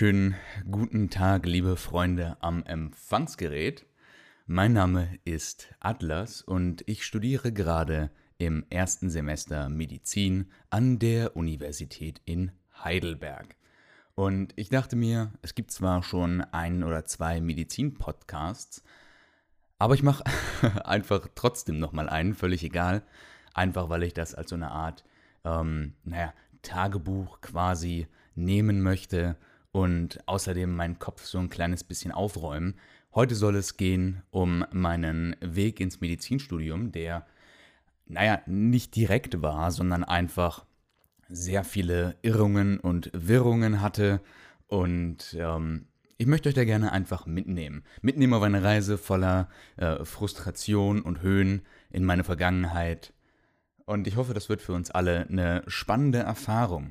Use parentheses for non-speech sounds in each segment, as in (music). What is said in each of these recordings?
wunderschönen guten Tag, liebe Freunde am Empfangsgerät. Mein Name ist Atlas und ich studiere gerade im ersten Semester Medizin an der Universität in Heidelberg. Und ich dachte mir, es gibt zwar schon ein oder zwei Medizin-Podcasts, aber ich mache (laughs) einfach trotzdem nochmal einen, völlig egal. Einfach weil ich das als so eine Art, ähm, naja, Tagebuch quasi nehmen möchte und außerdem meinen Kopf so ein kleines bisschen aufräumen. Heute soll es gehen um meinen Weg ins Medizinstudium, der, naja, nicht direkt war, sondern einfach sehr viele Irrungen und Wirrungen hatte. Und ähm, ich möchte euch da gerne einfach mitnehmen. Mitnehmen auf eine Reise voller äh, Frustration und Höhen in meine Vergangenheit. Und ich hoffe, das wird für uns alle eine spannende Erfahrung.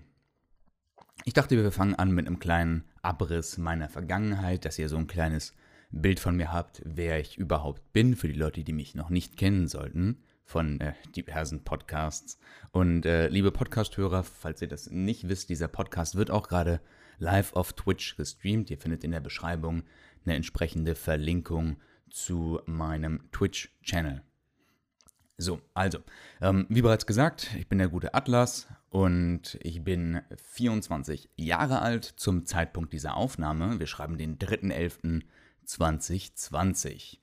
Ich dachte, wir fangen an mit einem kleinen Abriss meiner Vergangenheit, dass ihr so ein kleines Bild von mir habt, wer ich überhaupt bin, für die Leute, die mich noch nicht kennen sollten von äh, diversen Podcasts. Und äh, liebe Podcast-Hörer, falls ihr das nicht wisst, dieser Podcast wird auch gerade live auf Twitch gestreamt. Ihr findet in der Beschreibung eine entsprechende Verlinkung zu meinem Twitch-Channel. So, also, ähm, wie bereits gesagt, ich bin der gute Atlas und ich bin 24 Jahre alt zum Zeitpunkt dieser Aufnahme. Wir schreiben den 3.11.2020.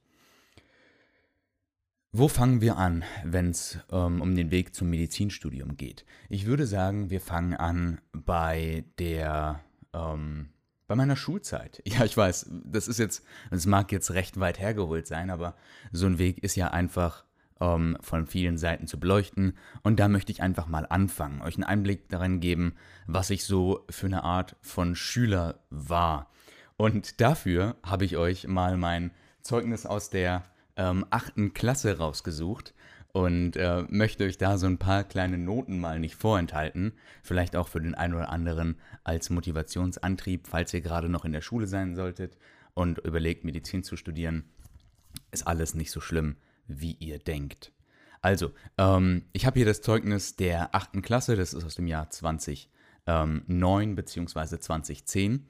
Wo fangen wir an, wenn es ähm, um den Weg zum Medizinstudium geht? Ich würde sagen, wir fangen an bei der, ähm, bei meiner Schulzeit. (laughs) Ja, ich weiß, das ist jetzt, es mag jetzt recht weit hergeholt sein, aber so ein Weg ist ja einfach ähm, von vielen Seiten zu beleuchten. Und da möchte ich einfach mal anfangen, euch einen Einblick darin geben, was ich so für eine Art von Schüler war. Und dafür habe ich euch mal mein Zeugnis aus der ähm, achten Klasse rausgesucht und äh, möchte euch da so ein paar kleine Noten mal nicht vorenthalten. Vielleicht auch für den einen oder anderen als Motivationsantrieb, falls ihr gerade noch in der Schule sein solltet und überlegt, Medizin zu studieren. Ist alles nicht so schlimm, wie ihr denkt. Also, ähm, ich habe hier das Zeugnis der achten Klasse, das ist aus dem Jahr 2009 bzw. 2010.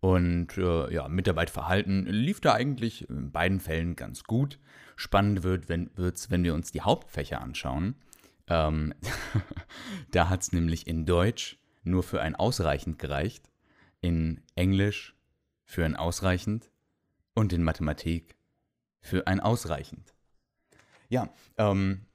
Und äh, ja, Mitarbeitverhalten lief da eigentlich in beiden Fällen ganz gut. Spannend wird wird's, wenn wir uns die Hauptfächer anschauen. Ähm, (laughs) da hat es nämlich in Deutsch nur für ein ausreichend gereicht, in Englisch für ein ausreichend und in Mathematik für ein ausreichend. Ja, ähm,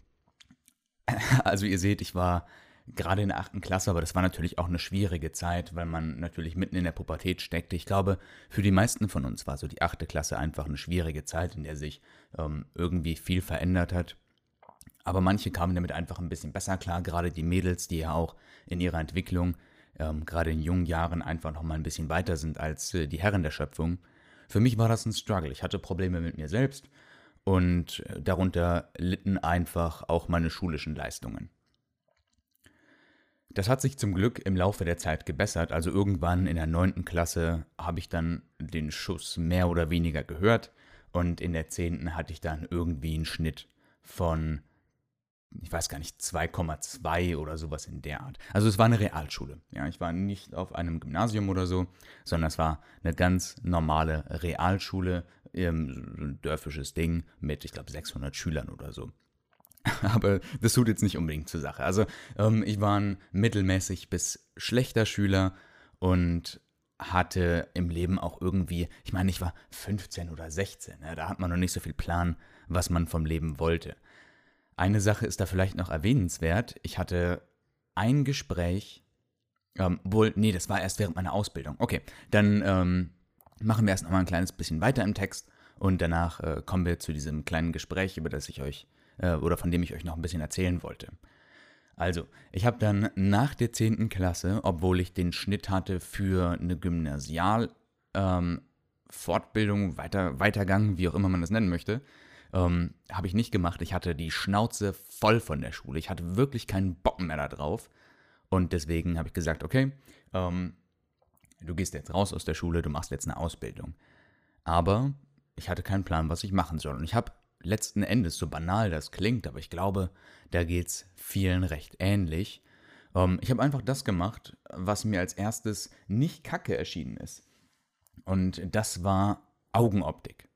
(laughs) also ihr seht, ich war gerade in der achten Klasse, aber das war natürlich auch eine schwierige Zeit, weil man natürlich mitten in der Pubertät steckte. Ich glaube, für die meisten von uns war so die achte Klasse einfach eine schwierige Zeit, in der sich ähm, irgendwie viel verändert hat. Aber manche kamen damit einfach ein bisschen besser klar, gerade die Mädels, die ja auch in ihrer Entwicklung ähm, gerade in jungen Jahren einfach noch mal ein bisschen weiter sind als äh, die Herren der Schöpfung. Für mich war das ein Struggle. Ich hatte Probleme mit mir selbst und äh, darunter litten einfach auch meine schulischen Leistungen. Das hat sich zum Glück im Laufe der Zeit gebessert. Also irgendwann in der neunten Klasse habe ich dann den Schuss mehr oder weniger gehört und in der zehnten hatte ich dann irgendwie einen Schnitt von, ich weiß gar nicht, 2,2 oder sowas in der Art. Also es war eine Realschule. Ja, ich war nicht auf einem Gymnasium oder so, sondern es war eine ganz normale Realschule, ähm, ein dörfisches Ding mit, ich glaube, 600 Schülern oder so. (laughs) Aber das tut jetzt nicht unbedingt zur Sache. Also ähm, ich war ein mittelmäßig bis schlechter Schüler und hatte im Leben auch irgendwie, ich meine, ich war 15 oder 16, ja, da hat man noch nicht so viel Plan, was man vom Leben wollte. Eine Sache ist da vielleicht noch erwähnenswert. Ich hatte ein Gespräch, ähm, wohl, nee, das war erst während meiner Ausbildung. Okay, dann ähm, machen wir erst noch mal ein kleines bisschen weiter im Text und danach äh, kommen wir zu diesem kleinen Gespräch, über das ich euch äh, oder von dem ich euch noch ein bisschen erzählen wollte. Also, ich habe dann nach der 10. Klasse, obwohl ich den Schnitt hatte für eine Gymnasialfortbildung, ähm, weiter, Weitergang, wie auch immer man das nennen möchte, ähm, habe ich nicht gemacht. Ich hatte die Schnauze voll von der Schule. Ich hatte wirklich keinen Bock mehr da drauf. Und deswegen habe ich gesagt, okay, ähm, du gehst jetzt raus aus der Schule, du machst jetzt eine Ausbildung. Aber ich hatte keinen Plan, was ich machen soll. Und ich habe letzten Endes, so banal das klingt, aber ich glaube, da geht es vielen recht ähnlich. Ähm, ich habe einfach das gemacht, was mir als erstes nicht kacke erschienen ist. Und das war Augenoptik.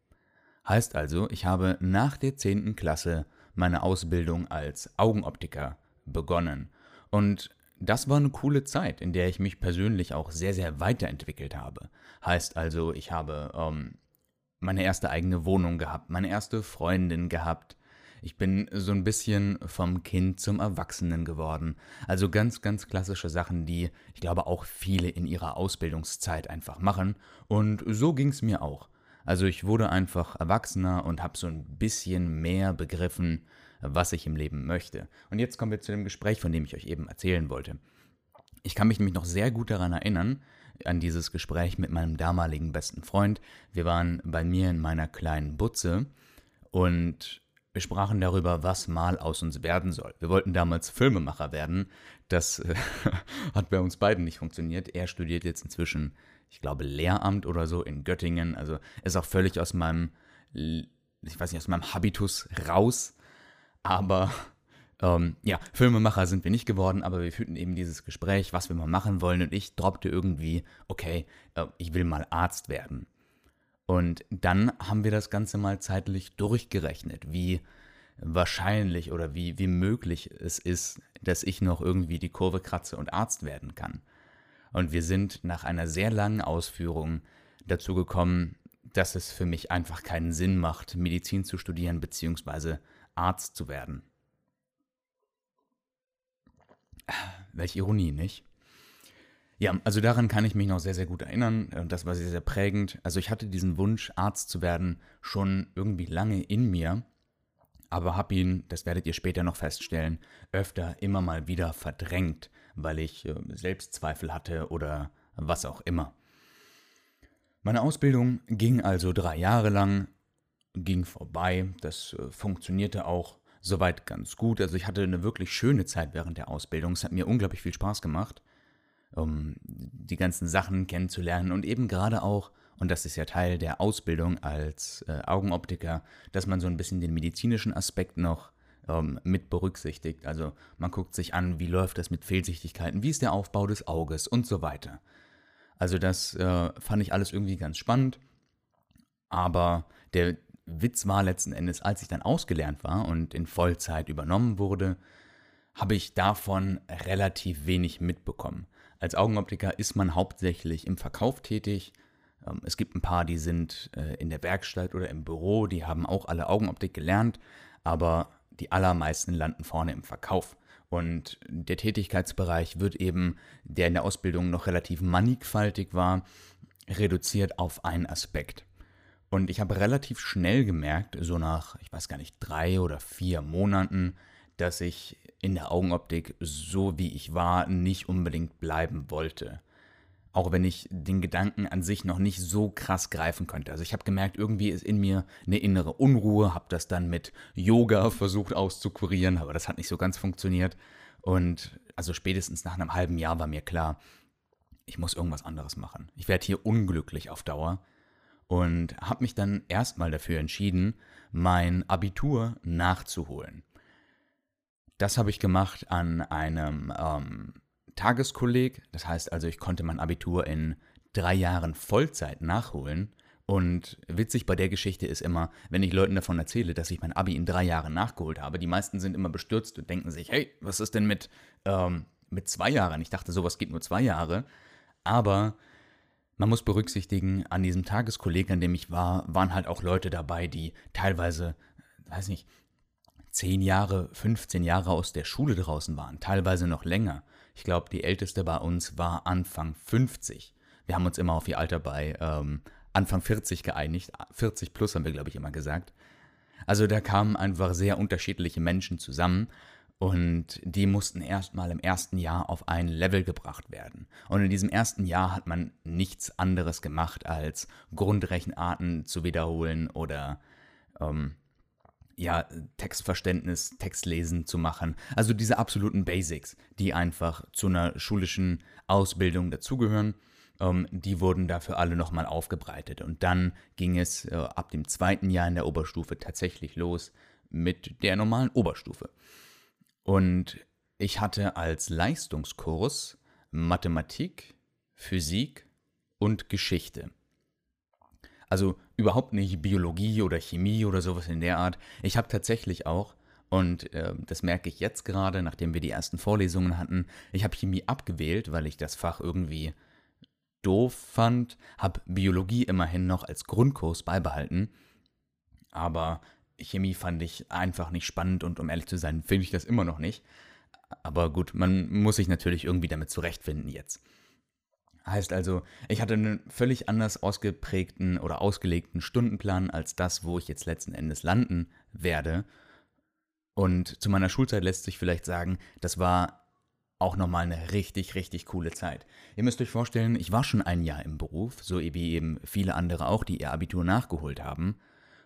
Heißt also, ich habe nach der 10. Klasse meine Ausbildung als Augenoptiker begonnen. Und das war eine coole Zeit, in der ich mich persönlich auch sehr, sehr weiterentwickelt habe. Heißt also, ich habe ähm, meine erste eigene Wohnung gehabt, meine erste Freundin gehabt. Ich bin so ein bisschen vom Kind zum Erwachsenen geworden. Also ganz, ganz klassische Sachen, die ich glaube auch viele in ihrer Ausbildungszeit einfach machen. Und so ging es mir auch. Also ich wurde einfach erwachsener und habe so ein bisschen mehr begriffen, was ich im Leben möchte. Und jetzt kommen wir zu dem Gespräch, von dem ich euch eben erzählen wollte. Ich kann mich nämlich noch sehr gut daran erinnern, an dieses Gespräch mit meinem damaligen besten Freund. Wir waren bei mir in meiner kleinen Butze und wir sprachen darüber, was mal aus uns werden soll. Wir wollten damals Filmemacher werden. Das äh, (laughs) hat bei uns beiden nicht funktioniert. Er studiert jetzt inzwischen, ich glaube, Lehramt oder so in Göttingen. Also ist auch völlig aus meinem, ich weiß nicht, aus meinem Habitus raus. Aber (laughs) ähm, ja, Filmemacher sind wir nicht geworden, aber wir führten eben dieses Gespräch, was wir mal machen wollen. Und ich droppte irgendwie, okay, äh, ich will mal Arzt werden. Und dann haben wir das Ganze mal zeitlich durchgerechnet, wie wahrscheinlich oder wie, wie möglich es ist, dass ich noch irgendwie die Kurve kratze und Arzt werden kann. Und wir sind nach einer sehr langen Ausführung dazu gekommen, dass es für mich einfach keinen Sinn macht, Medizin zu studieren bzw. Arzt zu werden. Welch Ironie, nicht? Ja, also daran kann ich mich noch sehr, sehr gut erinnern und das war sehr, sehr prägend. Also ich hatte diesen Wunsch, Arzt zu werden, schon irgendwie lange in mir, aber habe ihn, das werdet ihr später noch feststellen, öfter immer mal wieder verdrängt, weil ich äh, Selbstzweifel hatte oder was auch immer. Meine Ausbildung ging also drei Jahre lang ging vorbei. Das äh, funktionierte auch soweit ganz gut. Also ich hatte eine wirklich schöne Zeit während der Ausbildung. Es hat mir unglaublich viel Spaß gemacht, um die ganzen Sachen kennenzulernen und eben gerade auch, und das ist ja Teil der Ausbildung als äh, Augenoptiker, dass man so ein bisschen den medizinischen Aspekt noch ähm, mit berücksichtigt. Also man guckt sich an, wie läuft das mit Fehlsichtigkeiten, wie ist der Aufbau des Auges und so weiter. Also das äh, fand ich alles irgendwie ganz spannend. Aber der, Witz war letzten Endes, als ich dann ausgelernt war und in Vollzeit übernommen wurde, habe ich davon relativ wenig mitbekommen. Als Augenoptiker ist man hauptsächlich im Verkauf tätig. Ähm, es gibt ein paar, die sind äh, in der Werkstatt oder im Büro, die haben auch alle Augenoptik gelernt, aber die allermeisten landen vorne im Verkauf. Und der Tätigkeitsbereich wird eben, der in der Ausbildung noch relativ mannigfaltig war, reduziert auf einen Aspekt. Und ich habe relativ schnell gemerkt, so nach, ich weiß gar nicht, drei oder vier Monaten, dass ich in der Augenoptik, so wie ich war, nicht unbedingt bleiben wollte. Auch wenn ich den Gedanken an sich noch nicht so krass greifen konnte. Also ich habe gemerkt, irgendwie ist in mir eine innere Unruhe, habe das dann mit Yoga versucht auszukurieren, aber das hat nicht so ganz funktioniert. Und also spätestens nach einem halben Jahr war mir klar, ich muss irgendwas anderes machen. Ich werde hier unglücklich auf Dauer und habe mich dann erstmal dafür entschieden, mein Abitur nachzuholen. Das habe ich gemacht an einem ähm, Tageskolleg. Das heißt also, ich konnte mein Abitur in drei Jahren Vollzeit nachholen. Und witzig bei der Geschichte ist immer, wenn ich Leuten davon erzähle, dass ich mein Abi in drei Jahren nachgeholt habe, die meisten sind immer bestürzt und denken sich, hey, was ist denn mit, ähm, mit zwei Jahren? Ich dachte, sowas geht nur zwei Jahre. Aber man muss berücksichtigen, an diesem Tageskolleg, an dem ich war, waren halt auch Leute dabei, die teilweise, weiß nicht, 10 Jahre, 15 Jahre aus der Schule draußen waren, teilweise noch länger. Ich glaube, die älteste bei uns war Anfang 50. Wir haben uns immer auf ihr Alter bei ähm, Anfang 40 geeinigt. 40 plus haben wir, glaube ich, immer gesagt. Also da kamen einfach sehr unterschiedliche Menschen zusammen und die mussten erstmal im ersten Jahr auf ein Level gebracht werden. Und in diesem ersten Jahr hat man nichts anderes gemacht, als Grundrechenarten zu wiederholen oder ähm, ja, Textverständnis, Textlesen zu machen. Also diese absoluten Basics, die einfach zu einer schulischen Ausbildung dazugehören. Ähm, die wurden dafür alle nochmal aufgebreitet. Und dann ging es äh, ab dem zweiten Jahr in der Oberstufe tatsächlich los mit der normalen Oberstufe. Und ich hatte als Leistungskurs Mathematik, Physik und Geschichte. Also überhaupt nicht Biologie oder Chemie oder sowas in der Art. Ich habe tatsächlich auch, und äh, das merke ich jetzt gerade, nachdem wir die ersten Vorlesungen hatten, ich habe Chemie abgewählt, weil ich das Fach irgendwie doof fand, habe Biologie immerhin noch als Grundkurs beibehalten, aber Chemie fand ich einfach nicht spannend und um ehrlich zu sein, finde ich das immer noch nicht. Aber gut, man muss sich natürlich irgendwie damit zurechtfinden jetzt. Heißt also, ich hatte einen völlig anders ausgeprägten oder ausgelegten Stundenplan als das, wo ich jetzt letzten Endes landen werde. Und zu meiner Schulzeit lässt sich vielleicht sagen, das war auch nochmal eine richtig, richtig coole Zeit. Ihr müsst euch vorstellen, ich war schon ein Jahr im Beruf, so wie eben viele andere auch, die ihr Abitur nachgeholt haben.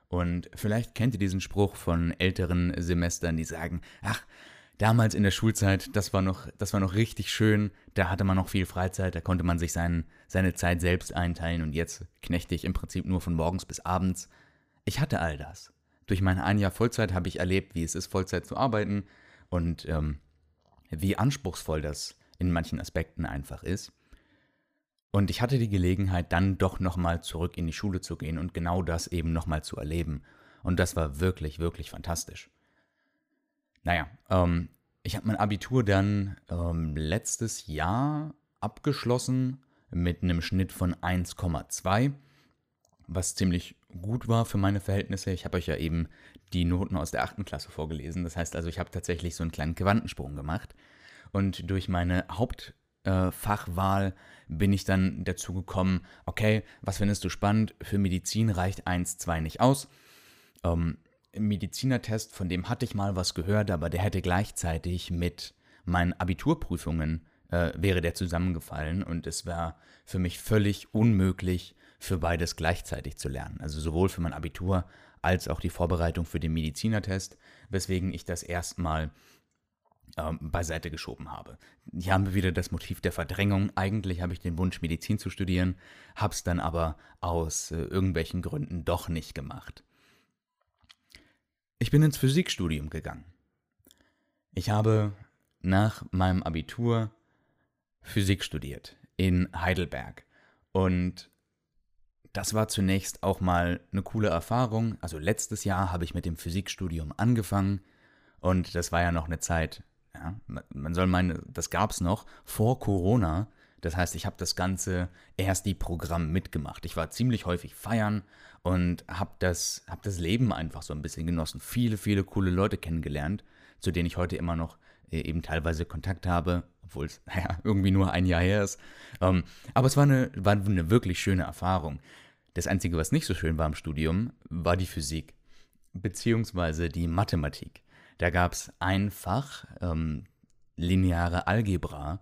Und vielleicht kennt ihr diesen Spruch von älteren Semestern, die sagen, ach, damals in der Schulzeit, das war noch, das war noch richtig schön, da hatte man noch viel Freizeit, da konnte man sich sein, seine Zeit selbst einteilen und jetzt knechte ich im Prinzip nur von morgens bis abends. Ich hatte all das. Durch mein ein Jahr Vollzeit habe ich erlebt, wie es ist, Vollzeit zu arbeiten und ähm, wie anspruchsvoll das in manchen Aspekten einfach ist. Und ich hatte die Gelegenheit, dann doch nochmal zurück in die Schule zu gehen und genau das eben nochmal zu erleben. Und das war wirklich, wirklich fantastisch. Naja, ähm, ich habe mein Abitur dann ähm, letztes Jahr abgeschlossen mit einem Schnitt von 1,2, was ziemlich gut war für meine Verhältnisse. Ich habe euch ja eben die Noten aus der 8. Klasse vorgelesen. Das heißt also, ich habe tatsächlich so einen kleinen Quantensprung gemacht. Und durch meine Hauptfachwahl äh, bin ich dann dazu gekommen, okay, was findest du spannend? Für Medizin reicht 1, 2 nicht aus. Ähm, Medizinertest, von dem hatte ich mal was gehört, aber der hätte gleichzeitig mit meinen Abiturprüfungen äh, wäre der zusammengefallen und es war für mich völlig unmöglich, für beides gleichzeitig zu lernen. Also sowohl für mein Abitur als auch die Vorbereitung für den Medizinertest, weswegen ich das erstmal ähm, beiseite geschoben habe. Hier haben wir wieder das Motiv der Verdrängung. Eigentlich habe ich den Wunsch, Medizin zu studieren, habe es dann aber aus äh, irgendwelchen Gründen doch nicht gemacht. Ich bin ins Physikstudium gegangen. Ich habe nach meinem Abitur Physik studiert in Heidelberg. Und das war zunächst auch mal eine coole Erfahrung. Also letztes Jahr habe ich mit dem Physikstudium angefangen und das war ja noch eine Zeit, ja, man soll meinen, das gab es noch vor Corona. Das heißt, ich habe das ganze erst die Programm mitgemacht. Ich war ziemlich häufig feiern und habe das, hab das Leben einfach so ein bisschen genossen. Viele, viele coole Leute kennengelernt, zu denen ich heute immer noch äh, eben teilweise Kontakt habe, obwohl es (laughs) naja, irgendwie nur ein Jahr her ist. Ähm, aber es war eine, war eine wirklich schöne Erfahrung. Das Einzige, was nicht so schön war im Studium, war die Physik, beziehungsweise die Mathematik. Da gab es ein Fach, ähm, lineare Algebra,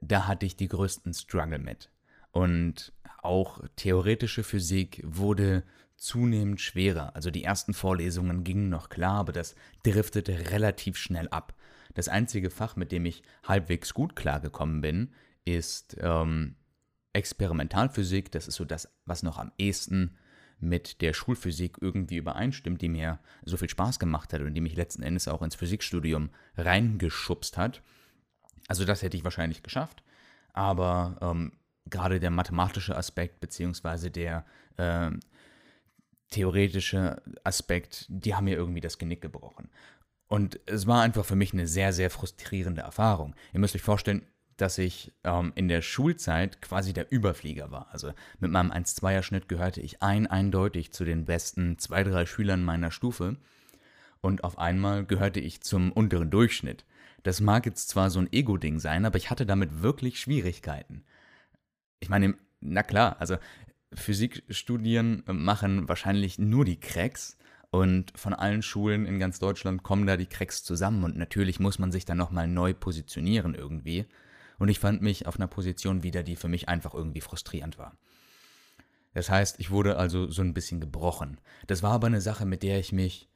da hatte ich die größten Struggle mit. Und auch theoretische Physik wurde zunehmend schwerer. Also die ersten Vorlesungen gingen noch klar, aber das driftete relativ schnell ab. Das einzige Fach, mit dem ich halbwegs gut klargekommen bin, ist ähm, Experimentalphysik. Das ist so das, was noch am ehesten mit der Schulphysik irgendwie übereinstimmt, die mir so viel Spaß gemacht hat und die mich letzten Endes auch ins Physikstudium reingeschubst hat. Also das hätte ich wahrscheinlich geschafft. Aber ähm, gerade der mathematische Aspekt beziehungsweise der äh, theoretische Aspekt, die haben mir irgendwie das Genick gebrochen. Und es war einfach für mich eine sehr, sehr frustrierende Erfahrung. Ihr müsst euch vorstellen, dass ich ähm, in der Schulzeit quasi der Überflieger war. Also mit meinem 1-2er-Schnitt gehörte ich ein eindeutig zu den besten zwei, drei Schülern meiner Stufe. Und auf einmal gehörte ich zum unteren Durchschnitt. Das mag jetzt zwar so ein Ego-Ding sein, aber ich hatte damit wirklich Schwierigkeiten ich meine, na klar, also Physikstudien machen wahrscheinlich nur die Cracks und von allen Schulen in ganz Deutschland kommen da die Cracks zusammen und natürlich muss man sich dann nochmal neu positionieren irgendwie. Und ich fand mich auf einer Position wieder, die für mich einfach irgendwie frustrierend war. Das heißt, ich wurde also so ein bisschen gebrochen. Das war aber eine Sache, mit der ich mich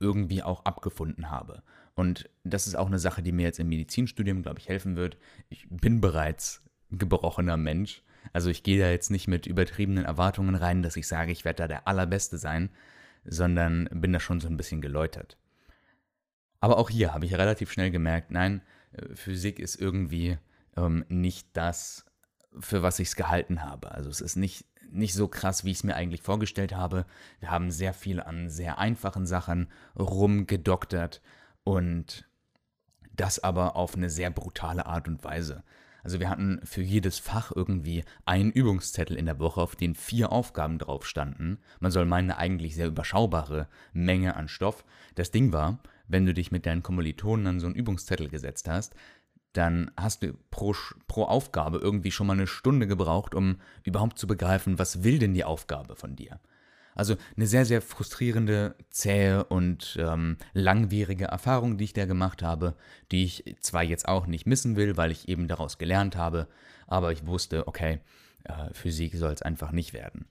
irgendwie auch abgefunden habe. Und das ist auch eine Sache, die mir jetzt im Medizinstudium, glaube ich, helfen wird. Ich bin bereits gebrochener Mensch. Also ich gehe da jetzt nicht mit übertriebenen Erwartungen rein, dass ich sage, ich werde da der Allerbeste sein, sondern bin da schon so ein bisschen geläutert. Aber auch hier habe ich relativ schnell gemerkt, nein, Physik ist irgendwie ähm, nicht das, für was ich es gehalten habe. Also es ist nicht, nicht so krass, wie ich es mir eigentlich vorgestellt habe. Wir haben sehr viel an sehr einfachen Sachen rumgedoktert und das aber auf eine sehr brutale Art und Weise. Also wir hatten für jedes Fach irgendwie einen Übungszettel in der Woche, auf den vier Aufgaben drauf standen. Man soll meinen, eine eigentlich sehr überschaubare Menge an Stoff. Das Ding war, wenn du dich mit deinen Kommilitonen an so einen Übungszettel gesetzt hast, dann hast du pro, pro Aufgabe irgendwie schon mal eine Stunde gebraucht, um überhaupt zu begreifen, was will denn die Aufgabe von dir. Also eine sehr, sehr frustrierende, zähe und ähm, langwierige Erfahrung, die ich da gemacht habe, die ich zwar jetzt auch nicht missen will, weil ich eben daraus gelernt habe, aber ich wusste, okay, äh, Physik soll es einfach nicht werden.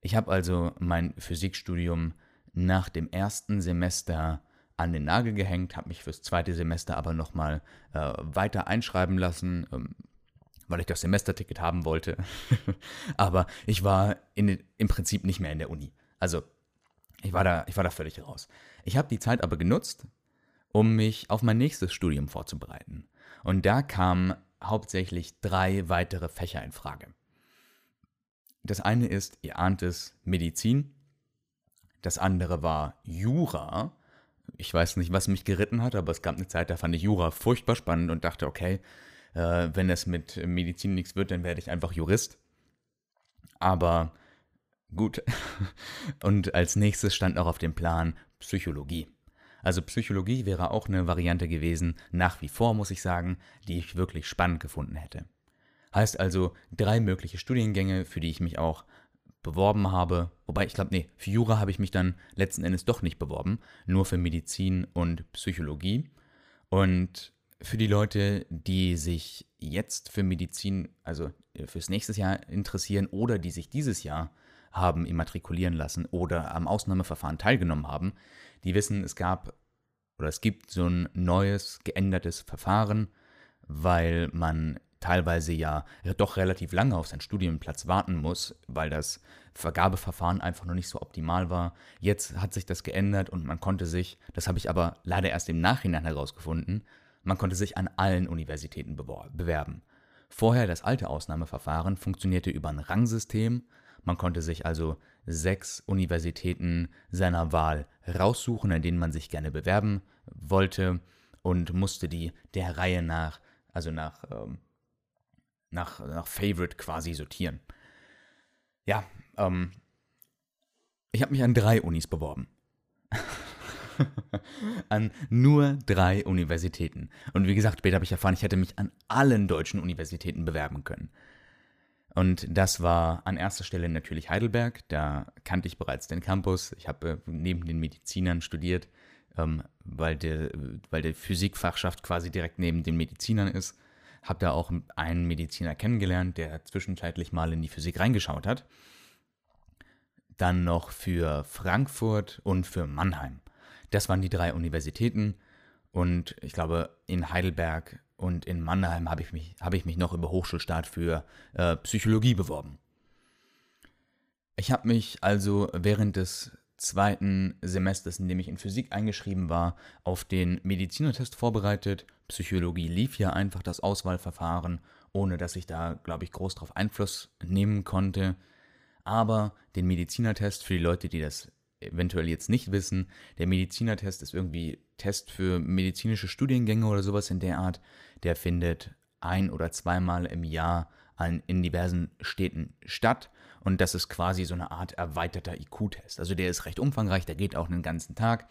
Ich habe also mein Physikstudium nach dem ersten Semester an den Nagel gehängt, habe mich fürs zweite Semester aber nochmal äh, weiter einschreiben lassen, ähm, weil ich das Semesterticket haben wollte. (laughs) aber ich war in, im Prinzip nicht mehr in der Uni. Also, ich war da, ich war da völlig raus. Ich habe die Zeit aber genutzt, um mich auf mein nächstes Studium vorzubereiten. Und da kamen hauptsächlich drei weitere Fächer in Frage. Das eine ist, ihr ahnt es, Medizin. Das andere war Jura. Ich weiß nicht, was mich geritten hat, aber es gab eine Zeit, da fand ich Jura furchtbar spannend und dachte, okay, äh, wenn es mit Medizin nichts wird, dann werde ich einfach Jurist. Aber Gut. (laughs) Und als nächstes stand auch auf dem Plan Psychologie. Also Psychologie wäre auch eine Variante gewesen, nach wie vor muss ich sagen, die ich wirklich spannend gefunden hätte. Heißt also drei mögliche Studiengänge, für die ich mich auch beworben habe. Wobei ich glaube, nee, für Jura habe ich mich dann letzten Endes doch nicht beworben, nur für Medizin und Psychologie. Und für die Leute, die sich jetzt für Medizin, also fürs nächste Jahr interessieren oder die sich dieses Jahr haben immatrikulieren lassen oder am Ausnahmeverfahren teilgenommen haben, die wissen, es gab oder es gibt so ein neues, geändertes Verfahren, weil man teilweise ja doch relativ lange auf seinen Studienplatz warten muss, weil das Vergabeverfahren einfach noch nicht so optimal war. Jetzt hat sich das geändert und man konnte sich, das habe ich aber leider erst im Nachhinein herausgefunden, man konnte sich an allen Universitäten bewerben. Vorher das alte Ausnahmeverfahren funktionierte über ein Rangsystem, man konnte sich also sechs Universitäten seiner Wahl raussuchen, an denen man sich gerne bewerben wollte und musste die der Reihe nach, also nach, ähm, nach, nach Favorite quasi sortieren. Ja, ähm, ich habe mich an drei Unis beworben. (laughs) an nur drei Universitäten. Und wie gesagt, später habe ich erfahren, ich hätte mich an allen deutschen Universitäten bewerben können. Und das war an erster Stelle natürlich Heidelberg. Da kannte ich bereits den Campus. Ich habe äh, neben den Medizinern studiert, ähm, weil, der, weil der Physikfachschaft quasi direkt neben den Medizinern ist. Habe da auch einen Mediziner kennengelernt, der zwischenzeitlich mal in die Physik reingeschaut hat. Dann noch für Frankfurt und für Mannheim. Das waren die drei Universitäten. Und ich glaube, in Heidelberg und in Mannheim habe ich, mich, hab ich mich noch über Hochschulstart für äh, Psychologie beworben. Ich habe mich also während des zweiten Semesters, in dem ich in Physik eingeschrieben war, auf den Medizinertest vorbereitet. Psychologie lief ja einfach das Auswahlverfahren, ohne dass ich da, glaube ich, groß drauf Einfluss nehmen konnte. Aber den Medizinertest für die Leute, die das eventuell jetzt nicht wissen, der Medizinertest ist irgendwie Test für medizinische Studiengänge oder sowas in der Art. Der findet ein oder zweimal im Jahr an, in diversen Städten statt. Und das ist quasi so eine Art erweiterter IQ-Test. Also der ist recht umfangreich, der geht auch einen ganzen Tag.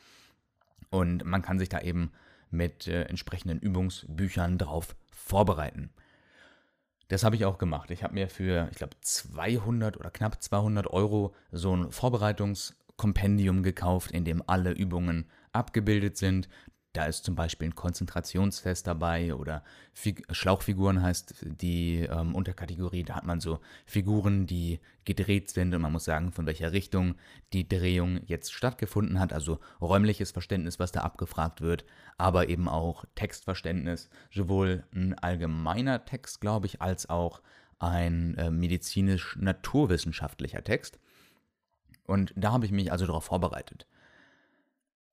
Und man kann sich da eben mit äh, entsprechenden Übungsbüchern drauf vorbereiten. Das habe ich auch gemacht. Ich habe mir für, ich glaube, 200 oder knapp 200 Euro so ein Vorbereitungskompendium gekauft, in dem alle Übungen abgebildet sind. Da ist zum Beispiel ein Konzentrationstest dabei oder Fig Schlauchfiguren heißt die ähm, Unterkategorie. Da hat man so Figuren, die gedreht sind und man muss sagen, von welcher Richtung die Drehung jetzt stattgefunden hat. Also räumliches Verständnis, was da abgefragt wird, aber eben auch Textverständnis. Sowohl ein allgemeiner Text, glaube ich, als auch ein äh, medizinisch-naturwissenschaftlicher Text. Und da habe ich mich also darauf vorbereitet.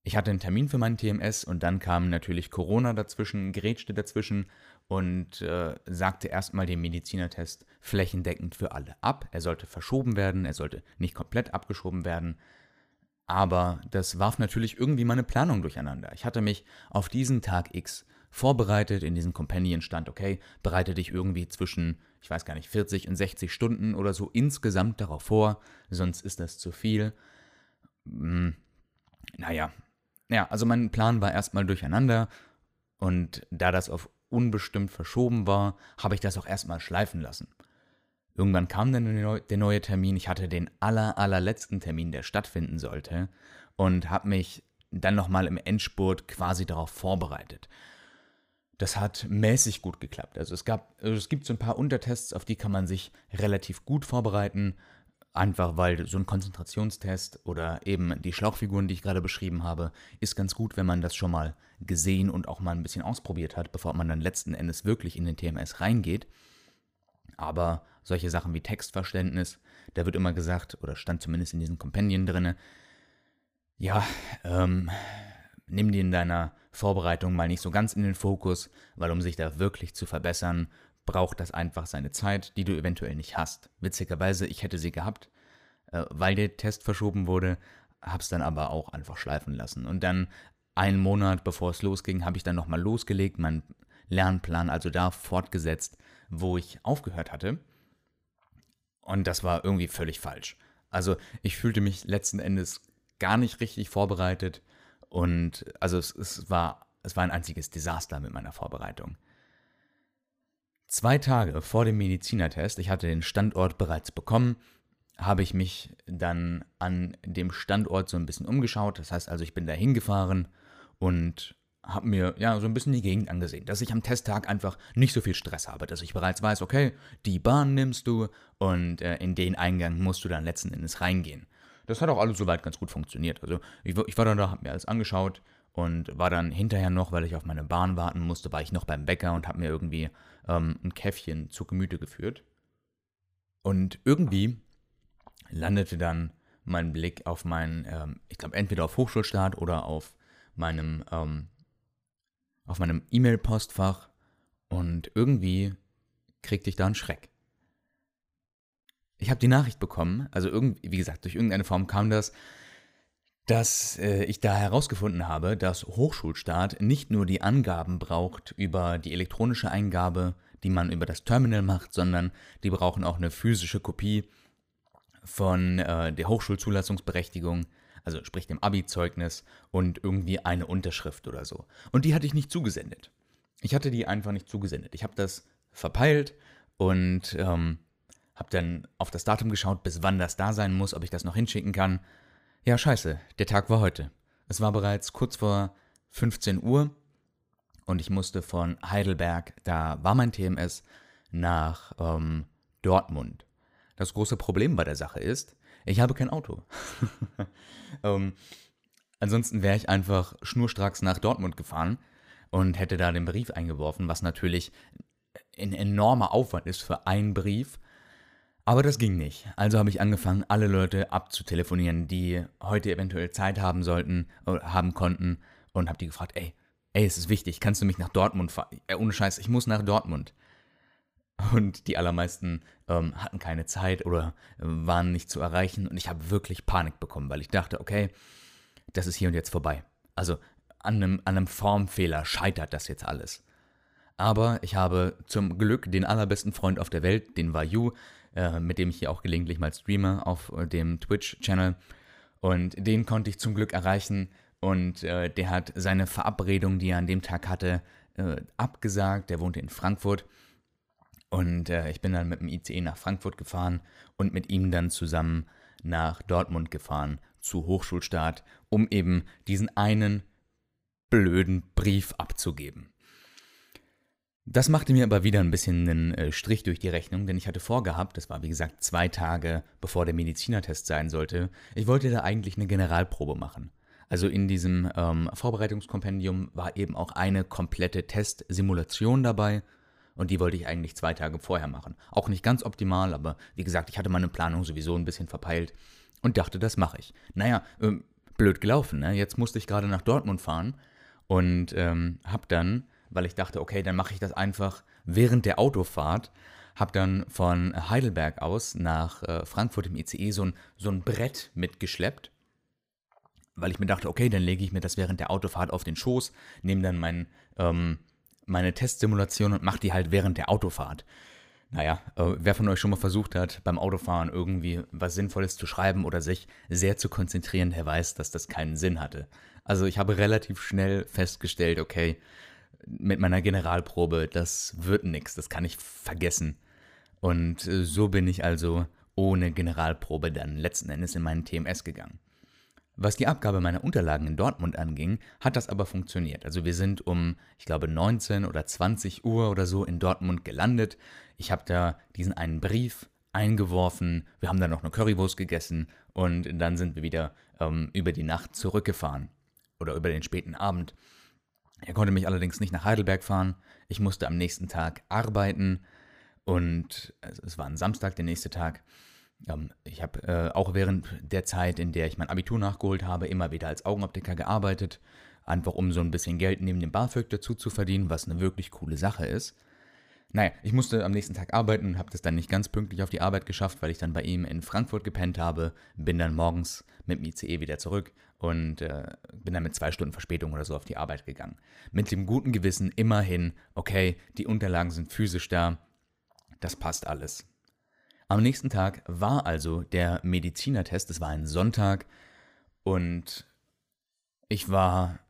Ich hatte einen Termin für meinen TMS und dann kam natürlich Corona dazwischen, grätschte dazwischen und äh, sagte erstmal den Medizinertest flächendeckend für alle ab. Er sollte verschoben werden, er sollte nicht komplett abgeschoben werden. Aber das warf natürlich irgendwie meine Planung durcheinander. Ich hatte mich auf diesen Tag X vorbereitet, in diesem Companion stand, okay, bereite dich irgendwie zwischen, ich weiß gar nicht, 40 und 60 Stunden oder so insgesamt darauf vor, sonst ist das zu viel. Hm, naja, ja, also mein Plan war erstmal durcheinander und da das auf unbestimmt verschoben war, habe ich das auch erstmal schleifen lassen. Irgendwann kam dann der neue Termin, ich hatte den aller, allerletzten Termin, der stattfinden sollte und habe mich dann nochmal im Endspurt quasi darauf vorbereitet. Das hat mäßig gut geklappt. Also es, gab, also es gibt so ein paar Untertests, auf die kann man sich relativ gut vorbereiten. Einfach weil so ein Konzentrationstest oder eben die Schlauchfiguren, die ich gerade beschrieben habe, ist ganz gut, wenn man das schon mal gesehen und auch mal ein bisschen ausprobiert hat, bevor man dann letzten Endes wirklich in den TMS reingeht. Aber solche Sachen wie Textverständnis, da wird immer gesagt, oder stand zumindest in diesen Kompendien drin, ja, ähm, nimm die in deiner Vorbereitung mal nicht so ganz in den Fokus, weil um sich da wirklich zu verbessern, braucht das einfach seine Zeit, die du eventuell nicht hast. Witzigerweise, ich hätte sie gehabt, äh, weil der Test verschoben wurde, hab's dann aber auch einfach schleifen lassen. Und dann einen Monat bevor es losging, habe ich dann nochmal losgelegt, meinen Lernplan also da fortgesetzt, wo ich aufgehört hatte. Und das war irgendwie völlig falsch. Also ich fühlte mich letzten Endes gar nicht richtig vorbereitet und also es, es, war, es war ein einziges Desaster mit meiner Vorbereitung. Zwei Tage vor dem Medizinertest, ich hatte den Standort bereits bekommen, habe ich mich dann an dem Standort so ein bisschen umgeschaut. Das heißt also, ich bin da hingefahren und habe mir ja so ein bisschen die Gegend angesehen, dass ich am Testtag einfach nicht so viel Stress habe, dass ich bereits weiß, okay, die Bahn nimmst du und äh, in den Eingang musst du dann letzten Endes reingehen. Das hat auch alles soweit ganz gut funktioniert. Also ich, ich war dann da, habe mir alles angeschaut und war dann hinterher noch, weil ich auf meine Bahn warten musste, war ich noch beim Bäcker und habe mir irgendwie ähm, ein Käffchen zu Gemüte geführt. Und irgendwie landete dann mein Blick auf meinen, ähm, ich glaube, entweder auf Hochschulstart oder auf meinem, ähm, auf meinem E-Mail-Postfach und irgendwie kriegte ich da einen Schreck. Ich habe die Nachricht bekommen, also irgendwie, wie gesagt, durch irgendeine Form kam das, dass äh, ich da herausgefunden habe, dass Hochschulstaat nicht nur die Angaben braucht über die elektronische Eingabe, die man über das Terminal macht, sondern die brauchen auch eine physische Kopie von äh, der Hochschulzulassungsberechtigung, also sprich dem Abi-Zeugnis und irgendwie eine Unterschrift oder so. Und die hatte ich nicht zugesendet. Ich hatte die einfach nicht zugesendet. Ich habe das verpeilt und ähm, habe dann auf das Datum geschaut, bis wann das da sein muss, ob ich das noch hinschicken kann. Ja, scheiße, der Tag war heute. Es war bereits kurz vor 15 Uhr und ich musste von Heidelberg, da war mein TMS, nach ähm, Dortmund. Das große Problem bei der Sache ist, ich habe kein Auto. (laughs) ähm, ansonsten wäre ich einfach schnurstracks nach Dortmund gefahren und hätte da den Brief eingeworfen, was natürlich ein enormer Aufwand ist für einen Brief aber das ging nicht. Also habe ich angefangen, alle Leute abzutelefonieren, die heute eventuell Zeit haben sollten äh, haben konnten und habe die gefragt, ey, ey, es ist wichtig, kannst du mich nach Dortmund fahren? Äh, ohne Scheiß, ich muss nach Dortmund. Und die allermeisten ähm, hatten keine Zeit oder äh, waren nicht zu erreichen und ich habe wirklich Panik bekommen, weil ich dachte, okay, das ist hier und jetzt vorbei. Also an einem, an einem Formfehler scheitert das jetzt alles. Aber ich habe zum Glück den allerbesten Freund auf der Welt, den Vayu, äh, mit dem ich hier auch gelegentlich mal streame auf äh, dem Twitch-Channel. Und den konnte ich zum Glück erreichen. Und äh, der hat seine Verabredung, die er an dem Tag hatte, äh, abgesagt. Der wohnte in Frankfurt. Und äh, ich bin dann mit dem ICE nach Frankfurt gefahren und mit ihm dann zusammen nach Dortmund gefahren zu Hochschulstart, um eben diesen einen blöden Brief abzugeben. Das machte mir aber wieder ein bisschen einen äh, Strich durch die Rechnung, denn ich hatte vorgehabt, das war wie gesagt zwei Tage bevor der Medizinertest sein sollte, ich wollte da eigentlich eine Generalprobe machen. Also in diesem ähm, Vorbereitungskompendium war eben auch eine komplette Testsimulation dabei und die wollte ich eigentlich zwei Tage vorher machen. Auch nicht ganz optimal, aber wie gesagt, ich hatte meine Planung sowieso ein bisschen verpeilt und dachte, das mache ich. Naja, ähm, blöd gelaufen. Ne? Jetzt musste ich gerade nach Dortmund fahren und ähm, habe dann, weil ich dachte, okay, dann mache ich das einfach während der Autofahrt, habe dann von Heidelberg aus nach äh, Frankfurt im ICE so ein, so ein Brett mitgeschleppt, weil ich mir dachte, okay, dann lege ich mir das während der Autofahrt auf den Schoß, nehme dann mein, ähm, meine Testsimulation und mache die halt während der Autofahrt. Naja, äh, wer von euch schon mal versucht hat, beim Autofahren irgendwie was Sinnvolles zu schreiben oder sich sehr zu konzentrieren, der weiß, dass das keinen Sinn hatte. Also ich habe relativ schnell festgestellt, okay, mit meiner Generalprobe, das wird nichts, das kann ich vergessen. Und äh, so bin ich also ohne Generalprobe dann letzten Endes in meinen TMS gegangen. Was die Abgabe meiner Unterlagen in Dortmund anging, hat das aber funktioniert. Also wir sind um, ich glaube, 19 oder 20 Uhr oder so in Dortmund gelandet. Ich habe da diesen einen Brief eingeworfen, wir haben dann noch eine Currywurst gegessen und dann sind wir wieder ähm, über die Nacht zurückgefahren oder über den späten Abend. Er konnte mich allerdings nicht nach Heidelberg fahren. Ich musste am nächsten Tag arbeiten und es war ein Samstag, der nächste Tag. Ähm, ich habe äh, auch während der Zeit, in der ich mein Abitur nachgeholt habe, immer wieder als Augenoptiker gearbeitet, einfach um so ein bisschen Geld neben dem BAföG dazu zu verdienen, was eine wirklich coole Sache ist. Naja, ich musste am nächsten Tag arbeiten und habe das dann nicht ganz pünktlich auf die Arbeit geschafft, weil ich dann bei ihm in Frankfurt gepennt habe, bin dann morgens mit dem ICE wieder zurück und äh, bin dann mit zwei Stunden Verspätung oder so auf die Arbeit gegangen. Mit dem guten Gewissen immerhin, okay, die Unterlagen sind physisch da, das passt alles. Am nächsten Tag war also der Medizinertest, es war ein Sonntag und ich war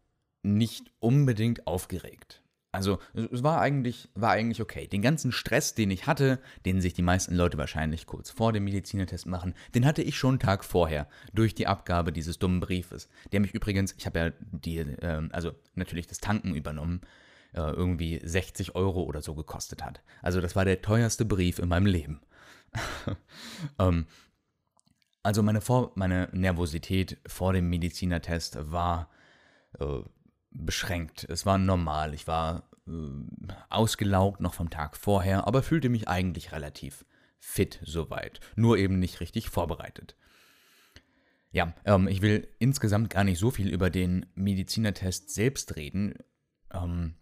nicht unbedingt aufgeregt. Also es war eigentlich, war eigentlich okay. Den ganzen Stress, den ich hatte, den sich die meisten Leute wahrscheinlich kurz vor dem Medizinertest machen, den hatte ich schon einen Tag vorher durch die Abgabe dieses dummen Briefes. Der mich übrigens, ich habe ja die, äh, also natürlich das Tanken übernommen, äh, irgendwie 60 Euro oder so gekostet hat. Also das war der teuerste Brief in meinem Leben. (laughs) ähm, also meine, vor, meine Nervosität vor dem Medizinertest war äh, beschränkt. Es war normal. Ich war äh, ausgelaugt noch vom Tag vorher, aber fühlte mich eigentlich relativ fit soweit. Nur eben nicht richtig vorbereitet. Ja, ähm, ich will insgesamt gar nicht so viel über den Medizinertest selbst reden. Ähm,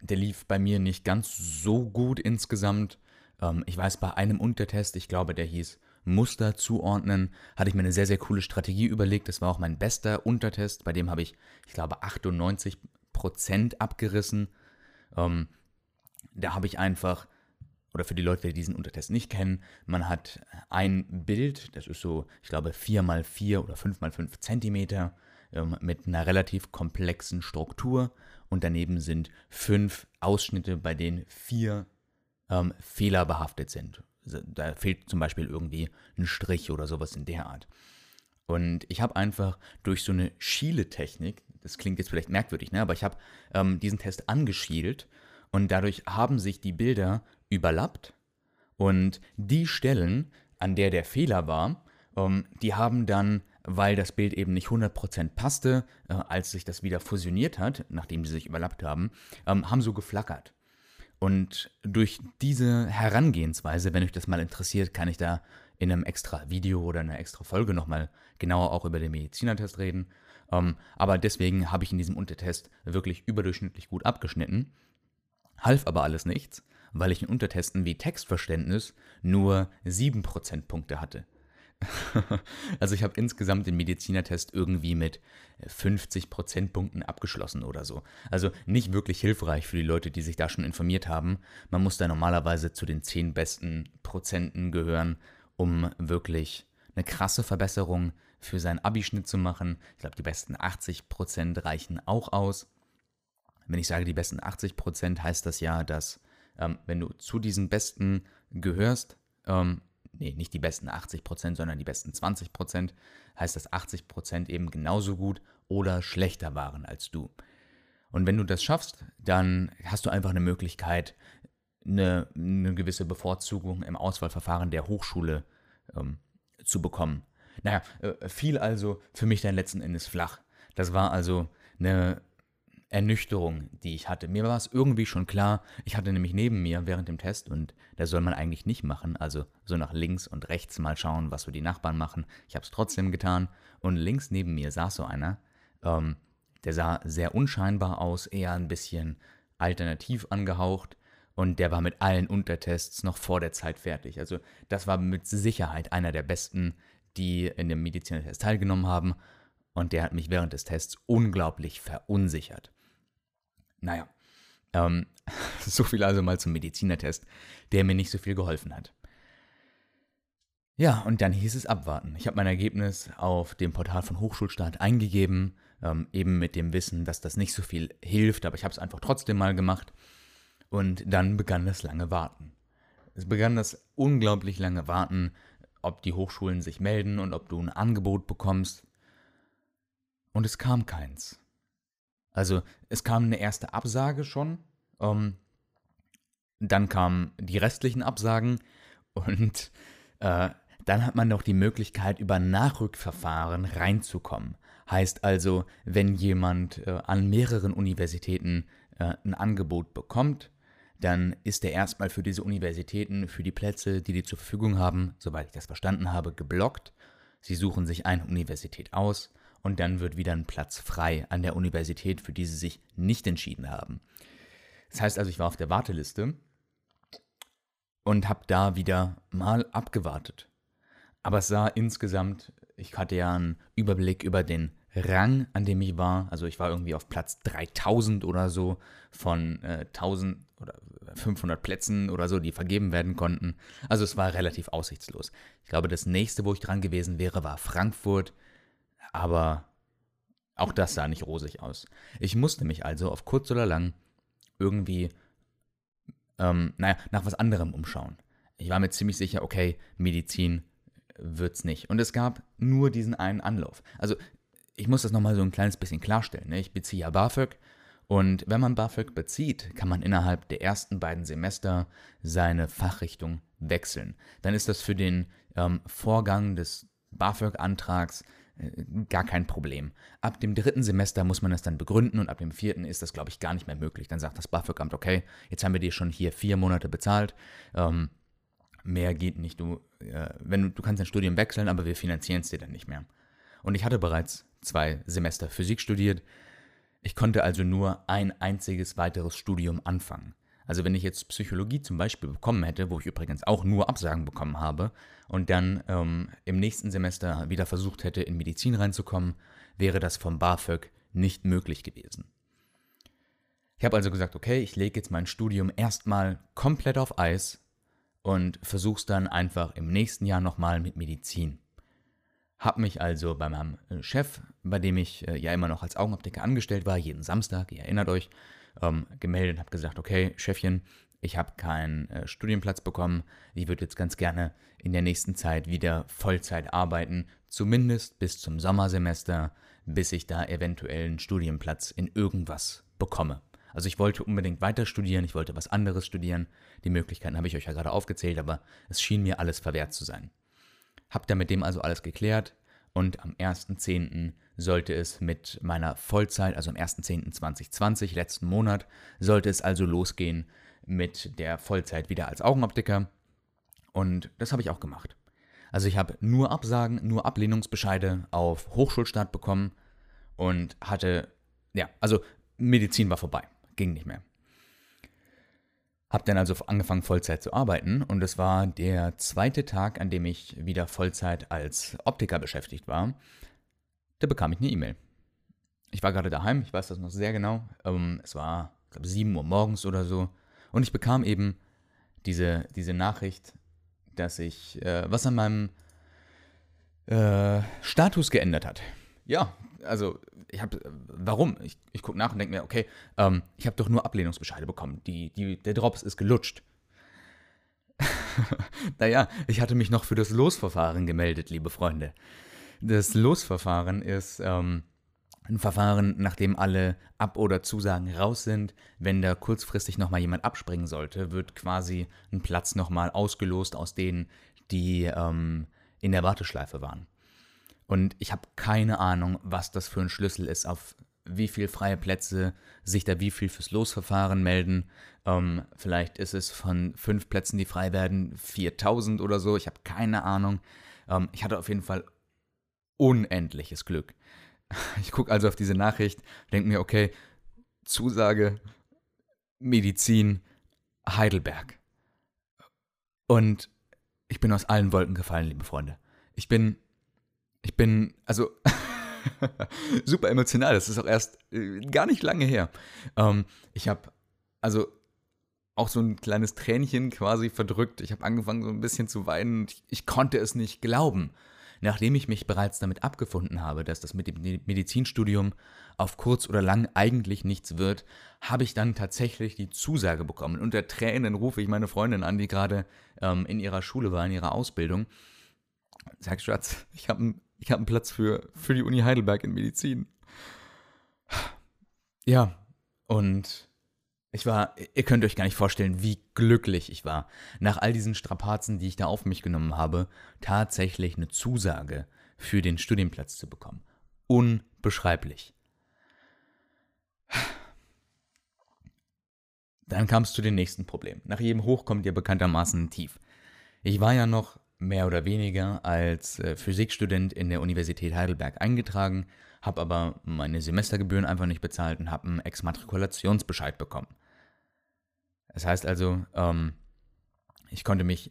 der lief bei mir nicht ganz so gut insgesamt. Ähm, ich weiß, bei einem Untertest, ich glaube, der hieß Muster zuordnen, hatte ich mir eine sehr, sehr coole Strategie überlegt. Das war auch mein bester Untertest. Bei dem habe ich, ich glaube, 98% abgerissen. Ähm, da habe ich einfach, oder für die Leute, die diesen Untertest nicht kennen, man hat ein Bild, das ist so, ich glaube, 4x4 oder 5x5 Zentimeter ähm, mit einer relativ komplexen Struktur und daneben sind fünf Ausschnitte, bei denen vier ähm, fehlerbehaftet sind. Da fehlt zum Beispiel irgendwie ein Strich oder sowas in der Art. Und ich habe einfach durch so eine Schiele-Technik, das klingt jetzt vielleicht merkwürdig, ne? aber ich habe ähm, diesen Test angeschielt und dadurch haben sich die Bilder überlappt und die Stellen, an der der Fehler war, ähm, die haben dann weil das Bild eben nicht 100% passte, äh, als sich das wieder fusioniert hat, nachdem sie sich überlappt haben, ähm, haben so geflackert. Und durch diese Herangehensweise, wenn euch das mal interessiert, kann ich da in einem extra Video oder einer extra Folge nochmal genauer auch über den Medizinertest reden. Ähm, aber deswegen habe ich in diesem Untertest wirklich überdurchschnittlich gut abgeschnitten. Half aber alles nichts, weil ich in Untertesten wie Textverständnis nur 7 Prozentpunkte hatte. (laughs) also ich habe insgesamt den Medizinertest irgendwie mit 50 Prozentpunkten abgeschlossen oder so. Also nicht wirklich hilfreich für die Leute, die sich da schon informiert haben. Man muss da normalerweise zu den 10 besten Prozenten gehören, um wirklich eine krasse Verbesserung für seinen Abischnitt zu machen. Ich glaube, die besten 80 Prozent reichen auch aus. Wenn ich sage die besten 80 Prozent, heißt das ja, dass ähm, wenn du zu diesen Besten gehörst, ähm, nee, nicht die besten 80% sondern die besten 20% heißt dass 80% eben genauso gut oder schlechter waren als du. Und wenn du das schaffst, dann hast du einfach eine Möglichkeit, eine, eine gewisse Bevorzugung im Auswahlverfahren der Hochschule ähm, zu bekommen. Naja, äh, fiel also für mich dann letzten Endes flach. Das war also eine Ernüchterung, die ich hatte. Mir war es irgendwie schon klar, ich hatte nämlich neben mir während dem Test, und das soll man eigentlich nicht machen, also so nach links und rechts mal schauen, was so die Nachbarn machen. Ich habe es trotzdem getan, und links neben mir saß so einer, ähm, der sah sehr unscheinbar aus, eher ein bisschen alternativ angehaucht, und der war mit allen Untertests noch vor der Zeit fertig. Also das war mit Sicherheit einer der besten, die in dem Medizinertest teilgenommen haben. Und der hat mich während des Tests unglaublich verunsichert. Naja, ähm, (laughs) so viel also mal zum Medizinertest, der mir nicht so viel geholfen hat. Ja, und dann hieß es abwarten. Ich habe mein Ergebnis auf dem Portal von Hochschulstaat eingegeben, ähm, eben mit dem Wissen, dass das nicht so viel hilft, aber ich habe es einfach trotzdem mal gemacht. Und dann begann das lange Warten. Es begann das unglaublich lange Warten, ob die Hochschulen sich melden und ob du ein Angebot bekommst. Und es kam keins. Also es kam eine erste Absage schon, ähm, dann kamen die restlichen Absagen und äh, dann hat man noch die Möglichkeit, über Nachrückverfahren reinzukommen. Heißt also, wenn jemand äh, an mehreren Universitäten äh, ein Angebot bekommt, dann ist er erstmal für diese Universitäten, für die Plätze, die die zur Verfügung haben, soweit ich das verstanden habe, geblockt. Sie suchen sich eine Universität aus und dann wird wieder ein Platz frei an der Universität, für die sie sich nicht entschieden haben. Das heißt also, ich war auf der Warteliste und habe da wieder mal abgewartet. Aber es sah insgesamt, ich hatte ja einen Überblick über den Rang, an dem ich war. Also ich war irgendwie auf Platz 3000 oder so von äh, 1000 oder 500 Plätzen oder so, die vergeben werden konnten. Also es war relativ aussichtslos. Ich glaube, das nächste, wo ich dran gewesen wäre, war Frankfurt aber auch das sah nicht rosig aus. Ich musste mich also auf kurz oder lang irgendwie, ähm, naja, nach was anderem umschauen. Ich war mir ziemlich sicher, okay, Medizin wird's nicht. Und es gab nur diesen einen Anlauf. Also, ich muss das nochmal so ein kleines bisschen klarstellen. Ne? Ich beziehe ja BAföG und wenn man BAföG bezieht, kann man innerhalb der ersten beiden Semester seine Fachrichtung wechseln. Dann ist das für den ähm, Vorgang des BAföG-Antrags gar kein Problem. Ab dem dritten Semester muss man das dann begründen und ab dem vierten ist das, glaube ich, gar nicht mehr möglich. Dann sagt das BAföG-Amt, okay, jetzt haben wir dir schon hier vier Monate bezahlt, ähm, mehr geht nicht. Du, äh, wenn du, du kannst dein Studium wechseln, aber wir finanzieren es dir dann nicht mehr. Und ich hatte bereits zwei Semester Physik studiert. Ich konnte also nur ein einziges weiteres Studium anfangen. Also wenn ich jetzt Psychologie zum Beispiel bekommen hätte, wo ich übrigens auch nur Absagen bekommen habe, und dann ähm, im nächsten Semester wieder versucht hätte, in Medizin reinzukommen, wäre das vom BAföG nicht möglich gewesen. Ich habe also gesagt, okay, ich lege jetzt mein Studium erstmal komplett auf Eis und versuche es dann einfach im nächsten Jahr nochmal mit Medizin. Hab mich also bei meinem äh, Chef, bei dem ich äh, ja immer noch als Augenoptiker angestellt war, jeden Samstag, ihr erinnert euch, ähm, gemeldet habe gesagt, okay, Chefchen, ich habe keinen äh, Studienplatz bekommen. Ich würde jetzt ganz gerne in der nächsten Zeit wieder Vollzeit arbeiten, zumindest bis zum Sommersemester, bis ich da eventuell einen Studienplatz in irgendwas bekomme. Also ich wollte unbedingt weiter studieren, ich wollte was anderes studieren. Die Möglichkeiten habe ich euch ja gerade aufgezählt, aber es schien mir alles verwehrt zu sein. Hab dann mit dem also alles geklärt und am 1.10 sollte es mit meiner Vollzeit, also am 1.10.2020, letzten Monat, sollte es also losgehen mit der Vollzeit wieder als Augenoptiker. Und das habe ich auch gemacht. Also ich habe nur Absagen, nur Ablehnungsbescheide auf Hochschulstart bekommen und hatte, ja, also Medizin war vorbei, ging nicht mehr. Hab dann also angefangen Vollzeit zu arbeiten und es war der zweite Tag, an dem ich wieder Vollzeit als Optiker beschäftigt war da bekam ich eine E-Mail. Ich war gerade daheim, ich weiß das noch sehr genau. Ähm, es war, ich glaube, 7 Uhr morgens oder so. Und ich bekam eben diese, diese Nachricht, dass ich, äh, was an meinem äh, Status geändert hat. Ja, also ich habe, warum? Ich, ich gucke nach und denke mir, okay, ähm, ich habe doch nur Ablehnungsbescheide bekommen. Die, die, der Drops ist gelutscht. (laughs) naja, ich hatte mich noch für das Losverfahren gemeldet, liebe Freunde. Das Losverfahren ist ähm, ein Verfahren, nachdem alle Ab- oder Zusagen raus sind. Wenn da kurzfristig nochmal jemand abspringen sollte, wird quasi ein Platz nochmal ausgelost aus denen, die ähm, in der Warteschleife waren. Und ich habe keine Ahnung, was das für ein Schlüssel ist, auf wie viele freie Plätze sich da wie viel fürs Losverfahren melden. Ähm, vielleicht ist es von fünf Plätzen, die frei werden, 4000 oder so. Ich habe keine Ahnung. Ähm, ich hatte auf jeden Fall unendliches Glück. (laughs) Ich gucke also auf diese Nachricht, denke mir, okay, Zusage, Medizin, Heidelberg. Und ich bin aus allen Wolken gefallen, liebe Freunde. Ich bin, ich bin, also (laughs) super emotional. Das ist auch erst äh, gar nicht lange her. Ähm, ich habe, also auch so ein kleines Tränchen quasi verdrückt. Ich habe angefangen so ein bisschen zu weinen. Ich, ich konnte es nicht glauben. Nachdem ich mich bereits damit abgefunden habe, dass das mit dem Medizinstudium auf kurz oder lang eigentlich nichts wird, habe ich dann tatsächlich die Zusage bekommen. Unter Tränen rufe ich meine Freundin an, die gerade ähm, in ihrer Schule war, in ihrer Ausbildung. Sag, Schatz, ich habe ich hab einen Platz für, für die Uni Heidelberg in Medizin. Ja, und ich war, ihr könnt euch gar nicht vorstellen, wie glücklich ich war, nach all diesen Strapazen, die ich da auf mich genommen habe, tatsächlich eine Zusage für den Studienplatz zu bekommen. Unbeschreiblich. Dann kam es zu den nächsten Problemen. Nach jedem Hoch kommt ja bekanntermaßen Tief. Ich war ja noch mehr oder weniger als äh, Physikstudent in der Universität Heidelberg eingetragen, habe aber meine Semestergebühren einfach nicht bezahlt und habe einen Exmatrikulationsbescheid bekommen. Das heißt also, ähm, ich konnte mich,